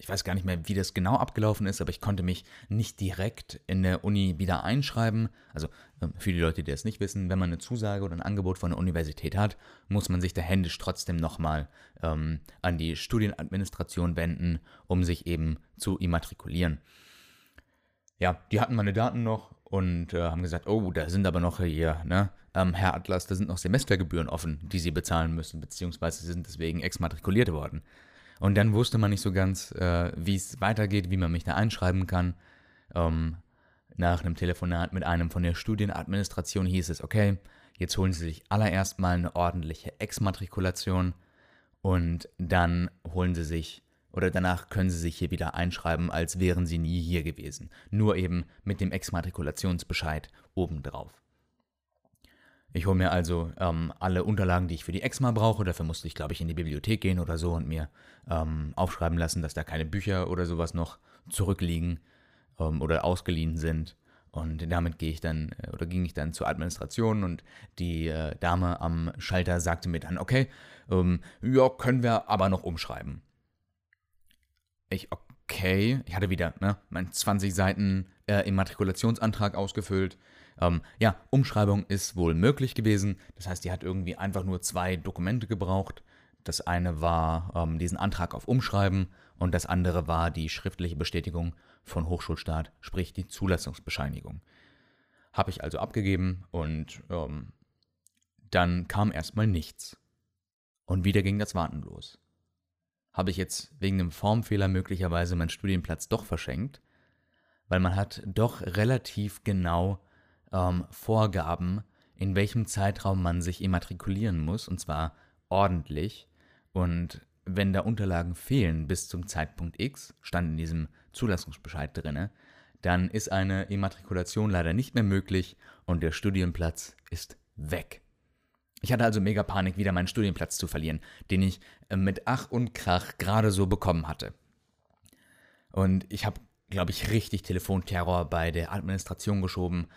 ich weiß gar nicht mehr, wie das genau abgelaufen ist, aber ich konnte mich nicht direkt in der Uni wieder einschreiben. Also ähm, für die Leute, die das nicht wissen, wenn man eine Zusage oder ein Angebot von der Universität hat, muss man sich da händisch trotzdem nochmal ähm, an die Studienadministration wenden, um sich eben zu immatrikulieren. Ja, die hatten meine Daten noch und äh, haben gesagt, oh, da sind aber noch hier, ne, ähm, Herr Atlas, da sind noch Semestergebühren offen, die Sie bezahlen müssen, beziehungsweise Sie sind deswegen exmatrikuliert worden. Und dann wusste man nicht so ganz, äh, wie es weitergeht, wie man mich da einschreiben kann. Ähm, nach einem Telefonat mit einem von der Studienadministration hieß es, okay, jetzt holen Sie sich allererst mal eine ordentliche Exmatrikulation und dann holen Sie sich oder danach können Sie sich hier wieder einschreiben, als wären Sie nie hier gewesen. Nur eben mit dem Exmatrikulationsbescheid obendrauf. Ich hole mir also ähm, alle Unterlagen, die ich für die Exma brauche. Dafür musste ich, glaube ich, in die Bibliothek gehen oder so und mir ähm, aufschreiben lassen, dass da keine Bücher oder sowas noch zurückliegen ähm, oder ausgeliehen sind. Und damit gehe ich dann äh, oder ging ich dann zur Administration und die äh, Dame am Schalter sagte mir dann, okay, ähm, ja, können wir aber noch umschreiben. Ich, okay, ich hatte wieder ne, meinen 20 Seiten äh, Immatrikulationsantrag ausgefüllt. Ähm, ja, Umschreibung ist wohl möglich gewesen. Das heißt, die hat irgendwie einfach nur zwei Dokumente gebraucht. Das eine war ähm, diesen Antrag auf Umschreiben und das andere war die schriftliche Bestätigung von Hochschulstaat, sprich die Zulassungsbescheinigung. Habe ich also abgegeben und ähm, dann kam erstmal nichts. Und wieder ging das Warten los. Habe ich jetzt wegen einem Formfehler möglicherweise meinen Studienplatz doch verschenkt? Weil man hat doch relativ genau ähm, Vorgaben, in welchem Zeitraum man sich immatrikulieren muss, und zwar ordentlich. Und wenn da Unterlagen fehlen bis zum Zeitpunkt X, stand in diesem Zulassungsbescheid drin, dann ist eine Immatrikulation leider nicht mehr möglich und der Studienplatz ist weg. Ich hatte also mega Panik, wieder meinen Studienplatz zu verlieren, den ich äh, mit Ach und Krach gerade so bekommen hatte. Und ich habe, glaube ich, richtig Telefonterror bei der Administration geschoben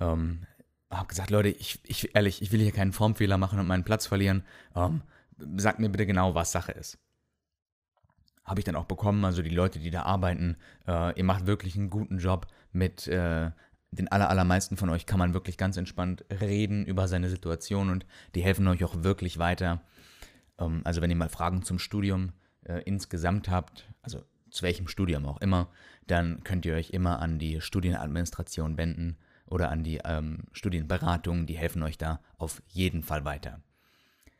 ähm, habe gesagt, Leute, ich, ich, ehrlich, ich will hier keinen Formfehler machen und meinen Platz verlieren. Ähm, sagt mir bitte genau, was Sache ist. Habe ich dann auch bekommen, also die Leute, die da arbeiten, äh, ihr macht wirklich einen guten Job mit äh, den aller, allermeisten von euch kann man wirklich ganz entspannt reden über seine Situation und die helfen euch auch wirklich weiter. Ähm, also wenn ihr mal Fragen zum Studium äh, insgesamt habt, also zu welchem Studium auch immer, dann könnt ihr euch immer an die Studienadministration wenden oder an die ähm, Studienberatungen, die helfen euch da auf jeden Fall weiter.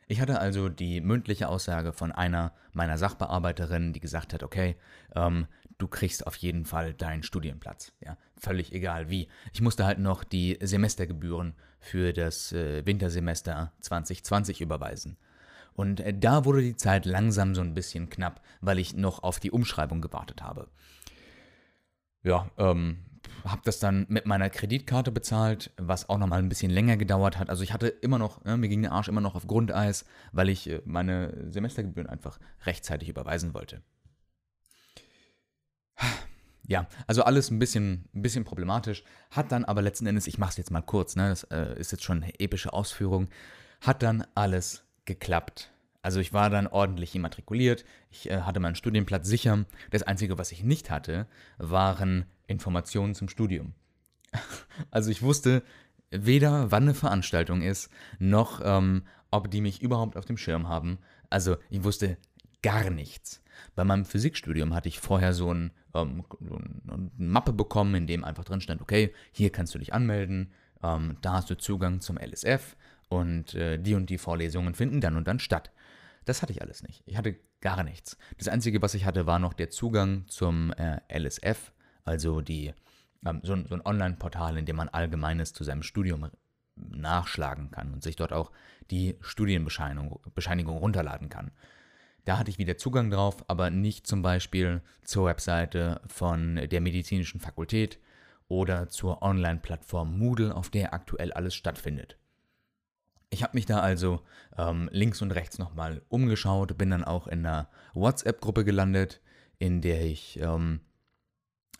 Ich hatte also die mündliche Aussage von einer meiner Sachbearbeiterinnen, die gesagt hat, okay, ähm, du kriegst auf jeden Fall deinen Studienplatz. Ja, völlig egal wie. Ich musste halt noch die Semestergebühren für das äh, Wintersemester 2020 überweisen. Und äh, da wurde die Zeit langsam so ein bisschen knapp, weil ich noch auf die Umschreibung gewartet habe. Ja, ähm, habe das dann mit meiner Kreditkarte bezahlt, was auch nochmal ein bisschen länger gedauert hat. Also ich hatte immer noch, ne, mir ging der Arsch immer noch auf Grundeis, weil ich äh, meine Semestergebühren einfach rechtzeitig überweisen wollte. Ja, also alles ein bisschen, ein bisschen problematisch, hat dann aber letzten Endes, ich mache es jetzt mal kurz, ne, das äh, ist jetzt schon eine epische Ausführung, hat dann alles geklappt. Also ich war dann ordentlich immatrikuliert, ich äh, hatte meinen Studienplatz sicher. Das Einzige, was ich nicht hatte, waren Informationen zum Studium. (laughs) Also ich wusste weder, wann eine Veranstaltung ist, noch ähm, ob die mich überhaupt auf dem Schirm haben. Also ich wusste gar nichts. Bei meinem Physikstudium hatte ich vorher so, ein, ähm, so eine Mappe bekommen, in dem einfach drin stand, okay, hier kannst du dich anmelden, ähm, da hast du Zugang zum LSF und äh, die und die Vorlesungen finden dann und dann statt. Das hatte ich alles nicht. Ich hatte gar nichts. Das Einzige, was ich hatte, war noch der Zugang zum äh, LSF, also die, ähm, so, so, ein Online-Portal, in dem man Allgemeines zu seinem Studium nachschlagen kann und sich dort auch die Studienbescheinigung Bescheinigung runterladen kann. Da hatte ich wieder Zugang drauf, aber nicht zum Beispiel zur Webseite von der medizinischen Fakultät oder zur Online-Plattform Moodle, auf der aktuell alles stattfindet. Ich habe mich da also ähm, links und rechts nochmal umgeschaut, bin dann auch in einer WhatsApp-Gruppe gelandet, in der ich ähm,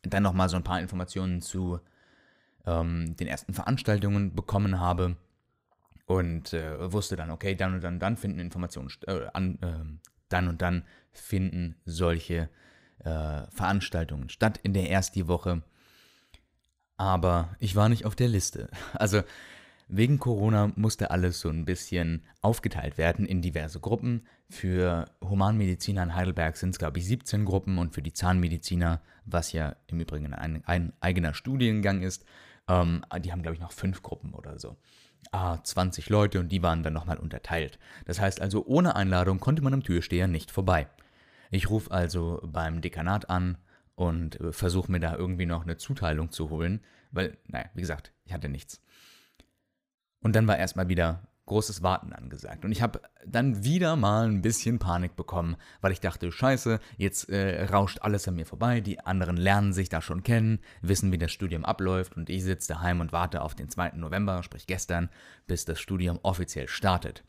dann nochmal so ein paar Informationen zu ähm, den ersten Veranstaltungen bekommen habe und äh, wusste dann, okay, dann und dann, dann finden Informationen, äh, an, äh, dann und dann finden solche äh, Veranstaltungen statt in der ersten Woche. Aber ich war nicht auf der Liste. (laughs) Also Wegen Corona musste alles so ein bisschen aufgeteilt werden in diverse Gruppen. Für Humanmediziner in Heidelberg sind es, glaube ich, 17 Gruppen und für die Zahnmediziner, was ja im Übrigen ein, ein eigener Studiengang ist, ähm, die haben, glaube ich, noch fünf Gruppen oder so. Ah, 20 Leute und die waren dann nochmal unterteilt. Das heißt also, ohne Einladung konnte man am Türsteher nicht vorbei. Ich rufe also beim Dekanat an und äh, versuche mir da irgendwie noch eine Zuteilung zu holen, weil, naja, wie gesagt, ich hatte nichts. Und dann war erstmal wieder großes Warten angesagt. Und ich habe dann wieder mal ein bisschen Panik bekommen, weil ich dachte, scheiße, jetzt äh, rauscht alles an mir vorbei, die anderen lernen sich da schon kennen, wissen, wie das Studium abläuft und ich sitze daheim und warte auf den 2. November, sprich gestern, bis das Studium offiziell startet.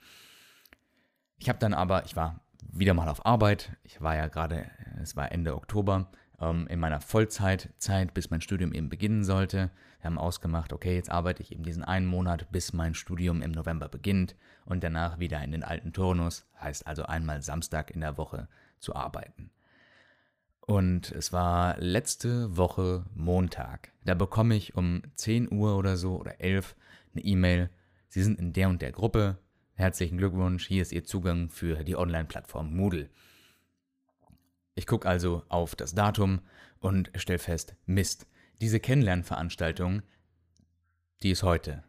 Ich habe dann aber, ich war wieder mal auf Arbeit, ich war ja gerade, es war Ende Oktober, ähm, in meiner Vollzeitzeit, bis mein Studium eben beginnen sollte. Wir haben ausgemacht, okay, jetzt arbeite ich eben diesen einen Monat, bis mein Studium im November beginnt und danach wieder in den alten Turnus, heißt also einmal Samstag in der Woche zu arbeiten. Und es war letzte Woche Montag. Da bekomme ich um 10 Uhr oder so oder 11 eine E-Mail. Sie sind in der und der Gruppe. Herzlichen Glückwunsch, hier ist Ihr Zugang für die Online-Plattform Moodle. Ich gucke also auf das Datum und stelle fest, Mist, diese Kennenlernveranstaltung, die ist heute.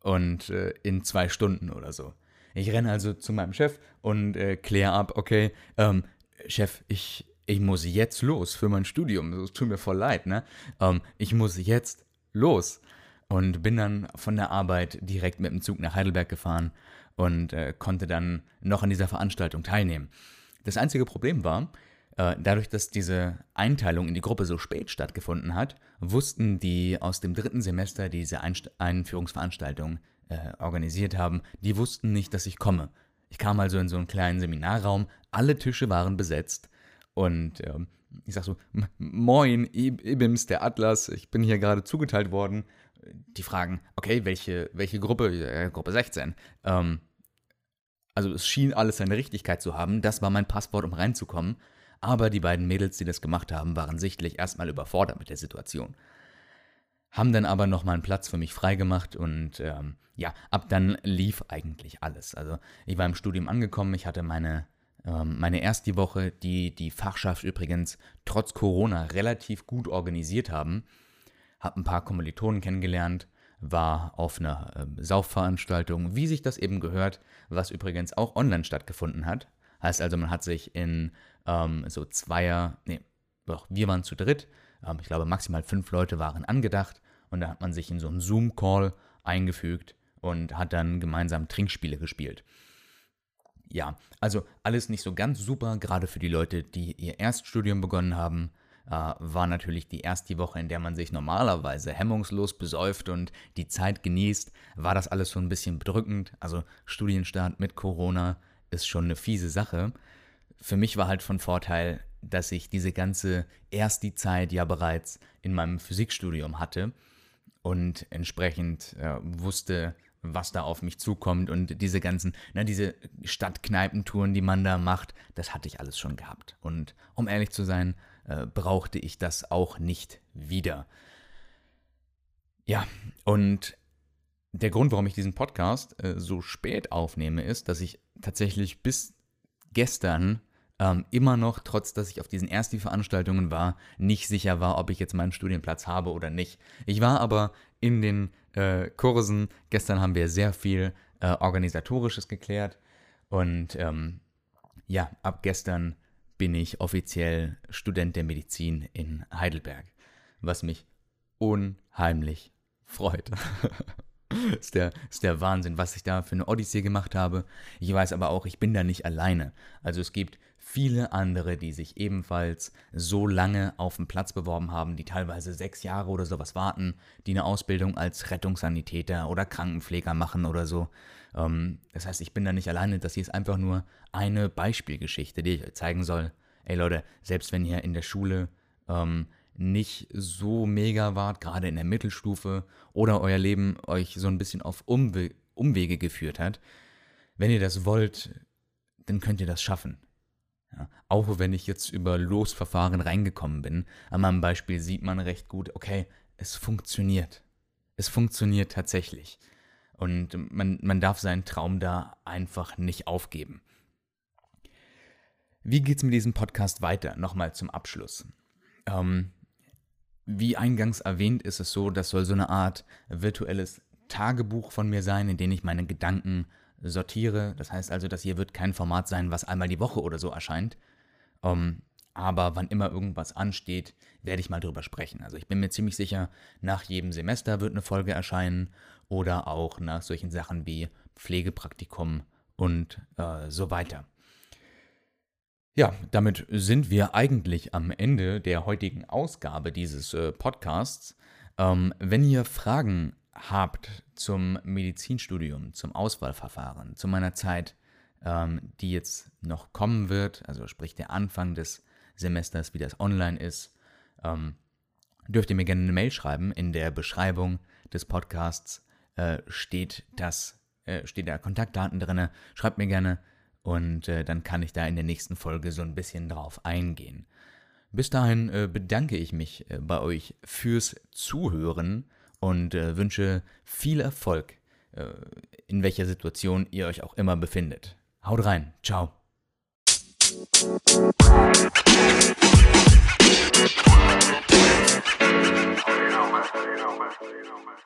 Und äh, in zwei Stunden oder so. Ich renne also zu meinem Chef und äh, kläre ab, okay, ähm, Chef, ich, ich muss jetzt los für mein Studium. Es tut mir voll leid, ne? Ähm, ich muss jetzt los. Und bin dann von der Arbeit direkt mit dem Zug nach Heidelberg gefahren und äh, konnte dann noch an dieser Veranstaltung teilnehmen. Das einzige Problem war, äh, dadurch, dass diese Einteilung in die Gruppe so spät stattgefunden hat, wussten die aus dem dritten Semester, die diese Einführungsveranstaltung äh, organisiert haben, die wussten nicht, dass ich komme. Ich kam also in so einen kleinen Seminarraum, alle Tische waren besetzt und äh, ich sag so, moin, Ibims, der Atlas, ich bin hier gerade zugeteilt worden. Die fragen, okay, welche, welche Gruppe? Äh, Gruppe 16. Ähm, also es schien alles seine Richtigkeit zu haben. Das war mein Passwort, um reinzukommen. Aber die beiden Mädels, die das gemacht haben, waren sichtlich erstmal überfordert mit der Situation. Haben dann aber nochmal einen Platz für mich freigemacht und ähm, ja, ab dann lief eigentlich alles. Also ich war im Studium angekommen, ich hatte meine, ähm, meine erste Woche, die die Fachschaft übrigens trotz Corona relativ gut organisiert haben. Hab ein paar Kommilitonen kennengelernt, war auf einer äh, Saufveranstaltung, wie sich das eben gehört, was übrigens auch online stattgefunden hat. Heißt also, man hat sich in ähm, so Zweier, nee, doch, wir waren zu dritt. Ähm, ich glaube, maximal fünf Leute waren angedacht. Und da hat man sich in so einen Zoom-Call eingefügt und hat dann gemeinsam Trinkspiele gespielt. Ja, also alles nicht so ganz super, gerade für die Leute, die ihr Erststudium begonnen haben. Äh, war natürlich die erste Woche, in der man sich normalerweise hemmungslos besäuft und die Zeit genießt, war das alles so ein bisschen bedrückend. Also Studienstart mit Corona ist schon eine fiese Sache. Für mich war halt von Vorteil, dass ich diese ganze erst die Zeit ja bereits in meinem Physikstudium hatte und entsprechend äh, wusste, was da auf mich zukommt und diese ganzen, na, diese Stadtkneipentouren, die man da macht, das hatte ich alles schon gehabt. Und um ehrlich zu sein, äh, brauchte ich das auch nicht wieder. Ja, und der Grund, warum ich diesen Podcast äh, so spät aufnehme, ist, dass ich tatsächlich bis gestern ähm, immer noch, trotz dass ich auf diesen Ersti-Veranstaltungen war, nicht sicher war, ob ich jetzt meinen Studienplatz habe oder nicht. Ich war aber in den äh, Kursen. Gestern haben wir sehr viel äh, Organisatorisches geklärt und ähm, ja, ab gestern bin ich offiziell Student der Medizin in Heidelberg, was mich unheimlich freut. (laughs) ist, der, ist der Wahnsinn, was ich da für eine Odyssee gemacht habe. Ich weiß aber auch, ich bin da nicht alleine. Also es gibt viele andere, die sich ebenfalls so lange auf den Platz beworben haben, die teilweise sechs Jahre oder sowas warten, die eine Ausbildung als Rettungssanitäter oder Krankenpfleger machen oder so. Ähm, das heißt, ich bin da nicht alleine. Das hier ist einfach nur eine Beispielgeschichte, die ich euch zeigen soll. Ey Leute, selbst wenn ihr in der Schule ähm, nicht so mega wart, gerade in der Mittelstufe, oder euer Leben euch so ein bisschen auf Umwe Umwege geführt hat, wenn ihr das wollt, dann könnt ihr das schaffen. Ja, auch wenn ich jetzt über Losverfahren reingekommen bin, an meinem Beispiel sieht man recht gut, okay, es funktioniert. Es funktioniert tatsächlich. Und man, man darf seinen Traum da einfach nicht aufgeben. Wie geht's mit diesem Podcast weiter? Nochmal zum Abschluss. Ähm, wie eingangs erwähnt, ist es so, das soll so eine Art virtuelles Tagebuch von mir sein, in dem ich meine Gedanken sortiere. Das heißt also, das hier wird kein Format sein, was einmal die Woche oder so erscheint. Ähm, aber wann immer irgendwas ansteht, werde ich mal drüber sprechen. Also ich bin mir ziemlich sicher, nach jedem Semester wird eine Folge erscheinen oder auch nach solchen Sachen wie Pflegepraktikum und äh, so weiter. Ja, damit sind wir eigentlich am Ende der heutigen Ausgabe dieses äh, Podcasts. Ähm, wenn ihr Fragen habt zum Medizinstudium, zum Auswahlverfahren, zu meiner Zeit, ähm, die jetzt noch kommen wird, also sprich der Anfang des Semesters, wie das online ist, ähm, dürft ihr mir gerne eine Mail schreiben. In der Beschreibung des Podcasts äh, steht das, äh, steht da Kontaktdaten drin. Schreibt mir gerne und äh, dann kann ich da in der nächsten Folge so ein bisschen drauf eingehen. Bis dahin äh, bedanke ich mich äh, bei euch fürs Zuhören und wünsche viel Erfolg, in welcher Situation ihr euch auch immer befindet. Haut rein, ciao. you know, man. You know, man. You know, man.